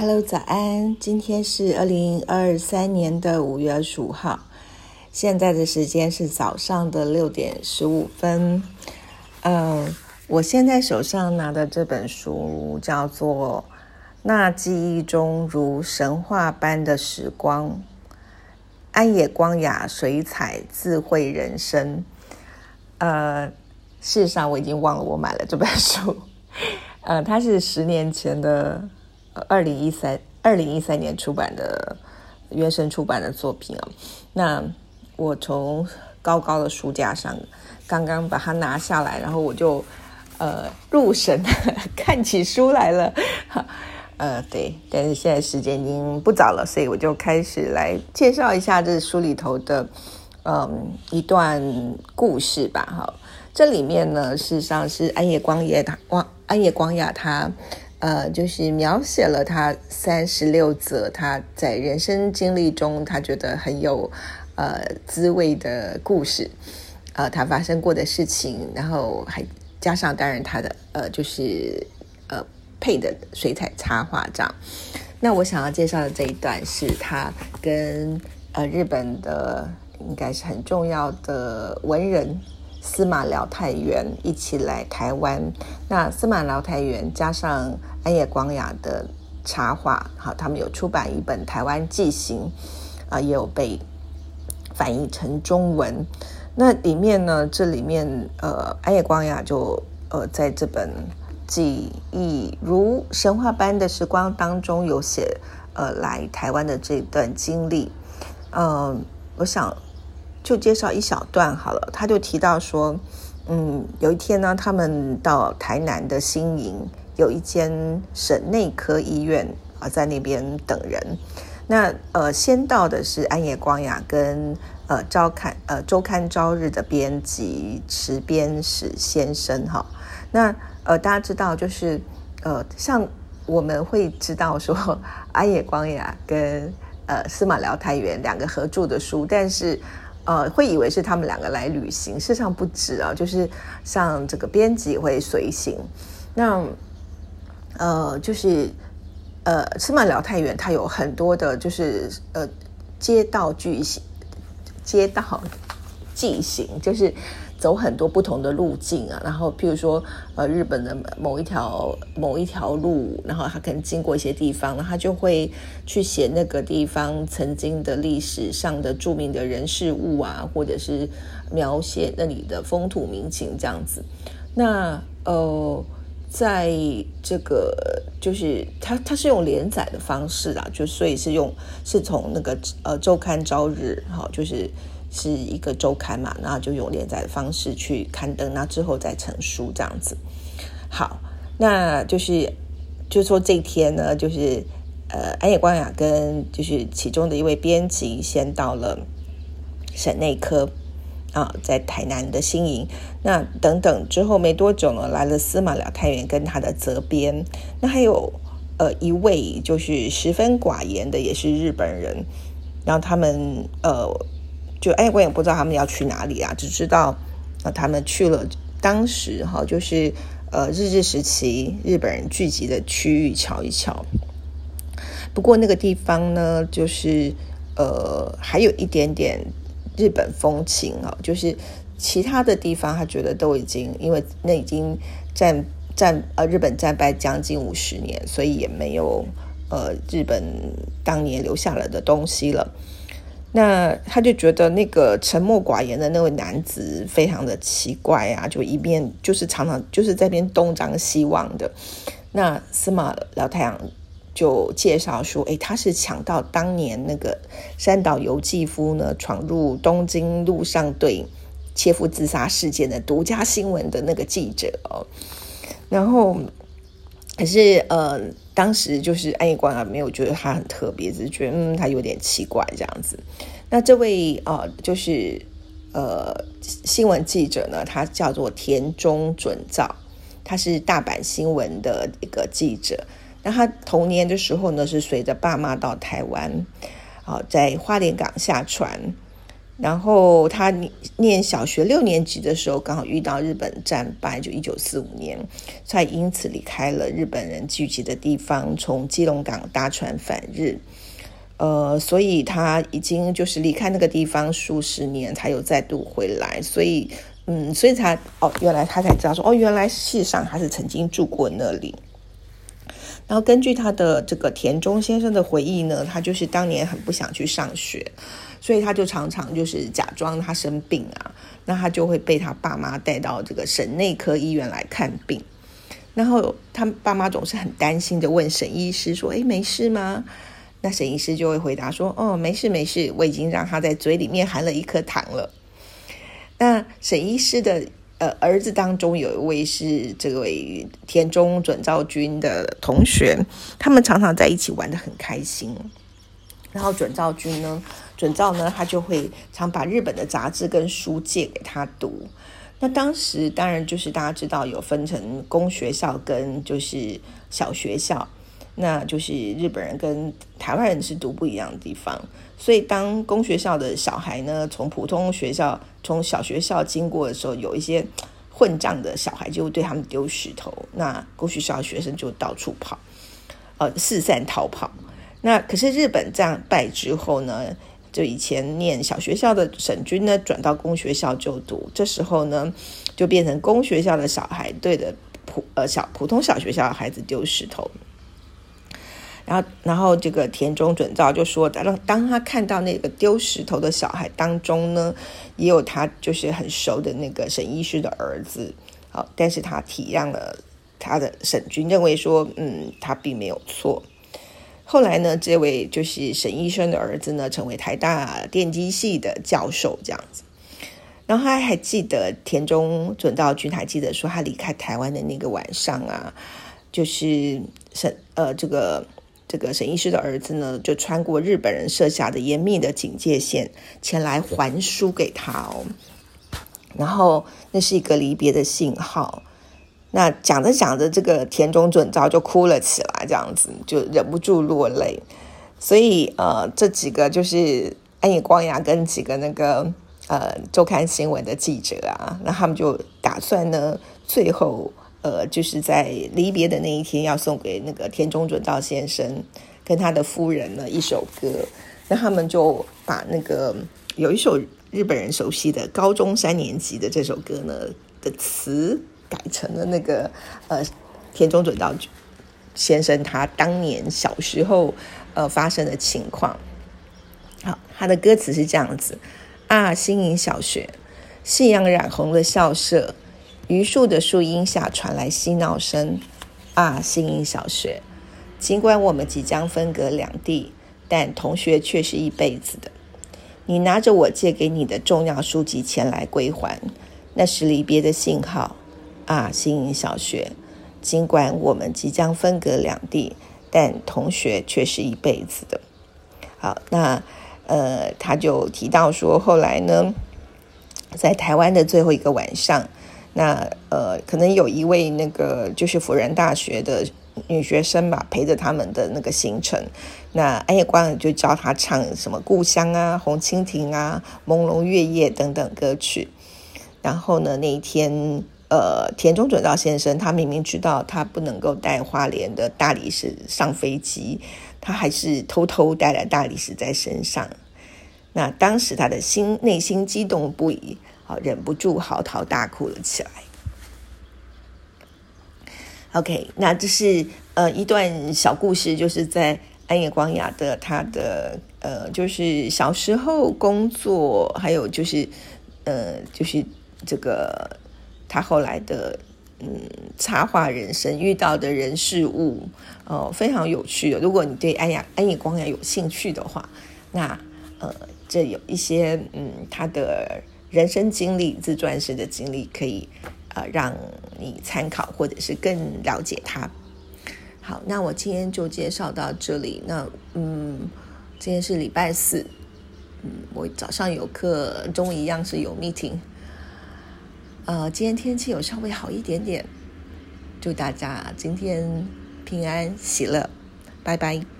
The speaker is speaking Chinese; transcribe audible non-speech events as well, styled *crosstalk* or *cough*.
Hello，早安！今天是二零二三年的五月二十五号，现在的时间是早上的六点十五分。嗯，我现在手上拿的这本书叫做《那记忆中如神话般的时光》，安野光雅水彩智慧人生。呃，事实上我已经忘了我买了这本书。呃，它是十年前的。二零一三二零一三年出版的原神出版的作品啊，那我从高高的书架上刚刚把它拿下来，然后我就呃入神 *laughs* 看起书来了，*laughs* 呃对，但是现在时间已经不早了，所以我就开始来介绍一下这书里头的嗯一段故事吧。哈，这里面呢事实上是安野光也他光安野光雅他。呃，就是描写了他三十六则他在人生经历中他觉得很有呃滋味的故事，呃，他发生过的事情，然后还加上当然他的呃就是呃配的水彩插画这样。那我想要介绍的这一段是他跟呃日本的应该是很重要的文人。司马辽太元一起来台湾，那司马辽太元加上安野光雅的插画，好，他们有出版一本《台湾纪行》，啊，也有被翻译成中文。那里面呢，这里面呃，安野光雅就呃，在这本记忆如神话般的时光当中，有写呃来台湾的这段经历。嗯，我想。就介绍一小段好了，他就提到说，嗯，有一天呢，他们到台南的新营，有一间省内科医院啊，在那边等人。那呃，先到的是安野光雅跟呃周刊呃周刊朝日的编辑池边史先生哈。那呃，大家知道就是呃，像我们会知道说 *laughs* 安野光雅跟呃司马辽太元两个合著的书，但是。呃，会以为是他们两个来旅行，事实上不止啊，就是像这个编辑会随行。那呃，就是呃，司马辽太远，它有很多的，就是呃，街道剧行，街道记行，就是。走很多不同的路径啊，然后譬如说，呃，日本的某一条某一条路，然后他可能经过一些地方，他就会去写那个地方曾经的历史上的著名的人事物啊，或者是描写那里的风土民情这样子。那呃，在这个就是他他是用连载的方式啊，就所以是用是从那个呃周刊朝日哈，就是。是一个周刊嘛，然后就用连载的方式去刊登，那之后再成书这样子。好，那就是就说这一天呢，就是呃安野光雅跟就是其中的一位编辑先到了省内科啊，在台南的新营。那等等之后没多久呢，来了司马辽太元跟他的责编，那还有呃一位就是十分寡言的，也是日本人，然后他们呃。就哎，我也不知道他们要去哪里啊，只知道啊，他们去了当时哈，就是呃日治时期日本人聚集的区域瞧一瞧。不过那个地方呢，就是呃还有一点点日本风情啊，就是其他的地方他觉得都已经因为那已经战战呃日本战败将近五十年，所以也没有呃日本当年留下来的东西了。那他就觉得那个沉默寡言的那位男子非常的奇怪啊，就一面就是常常就是在边东张西望的。那司马辽太阳就介绍说，哎，他是抢到当年那个山岛由纪夫呢闯入东京陆上队切腹自杀事件的独家新闻的那个记者哦。然后可是呃。当时就是安逸光啊，没有觉得他很特别，只是觉得嗯，他有点奇怪这样子。那这位呃，就是呃，新闻记者呢，他叫做田中准造，他是大阪新闻的一个记者。那他童年的时候呢，是随着爸妈到台湾，啊，在花莲港下船。然后他念小学六年级的时候，刚好遇到日本战败，就一九四五年，才因此离开了日本人聚集的地方，从基隆港搭船返日。呃，所以他已经就是离开那个地方数十年，才有再度回来。所以，嗯，所以才哦，原来他才知道说，哦，原来世上他是曾经住过那里。然后根据他的这个田中先生的回忆呢，他就是当年很不想去上学，所以他就常常就是假装他生病啊，那他就会被他爸妈带到这个省内科医院来看病。然后他爸妈总是很担心的问沈医师说：“哎，没事吗？”那沈医师就会回答说：“哦，没事没事，我已经让他在嘴里面含了一颗糖了。”那沈医师的。呃，儿子当中有一位是这位田中准兆军的同学，他们常常在一起玩的很开心。然后准兆军呢，准兆呢，他就会常把日本的杂志跟书借给他读。那当时当然就是大家知道有分成公学校跟就是小学校。那就是日本人跟台湾人是读不一样的地方，所以当公学校的小孩呢，从普通学校从小学校经过的时候，有一些混账的小孩就会对他们丢石头，那公学校学生就到处跑，呃，四散逃跑。那可是日本这样败之后呢，就以前念小学校的省军呢，转到公学校就读，这时候呢，就变成公学校的小孩对着普呃小普通小学校的孩子丢石头。然后，然后这个田中准造就说，当当他看到那个丢石头的小孩当中呢，也有他就是很熟的那个沈医师的儿子，好，但是他体谅了他的沈军，认为说，嗯，他并没有错。后来呢，这位就是沈医生的儿子呢，成为台大电机系的教授，这样子。然后他还记得田中准照君还记得说，他离开台湾的那个晚上啊，就是沈呃这个。这个沈医师的儿子呢，就穿过日本人设下的严密的警戒线，前来还书给他哦。然后那是一个离别的信号。那讲着讲着，这个田中准昭就哭了起来，这样子就忍不住落泪。所以呃，这几个就是安野光雅跟几个那个呃周刊新闻的记者啊，那他们就打算呢，最后。呃，就是在离别的那一天，要送给那个田中准道先生跟他的夫人呢一首歌。那他们就把那个有一首日本人熟悉的高中三年级的这首歌呢的词改成了那个呃田中准道先生他当年小时候呃发生的情况。好，他的歌词是这样子啊：新营小学，夕阳染红了校舍。榆树的树荫下传来嬉闹声。啊，新营小学，尽管我们即将分隔两地，但同学却是一辈子的。你拿着我借给你的重要书籍前来归还，那是离别的信号。啊，新营小学，尽管我们即将分隔两地，但同学却是一辈子的。好，那呃，他就提到说，后来呢，在台湾的最后一个晚上。那呃，可能有一位那个就是辅仁大学的女学生吧，陪着他们的那个行程。那安野光就教他唱什么《故乡》啊、《红蜻蜓》啊、《朦胧月夜》等等歌曲。然后呢，那一天，呃，田中准道先生他明明知道他不能够带花莲的大理石上飞机，他还是偷偷带了大理石在身上。那当时他的心内心激动不已。好，忍不住嚎啕大哭了起来。OK，那这是呃一段小故事，就是在安野光雅的他的呃，就是小时候工作，还有就是呃，就是这个他后来的嗯插画人生遇到的人事物哦，非常有趣的。如果你对安雅安野光雅有兴趣的话，那呃，这有一些嗯他的。人生经历、自传式的经历，可以呃让你参考，或者是更了解他。好，那我今天就介绍到这里。那嗯，今天是礼拜四，嗯，我早上有课，中午一样是有 meeting。呃，今天天气有稍微好一点点，祝大家今天平安喜乐，拜拜。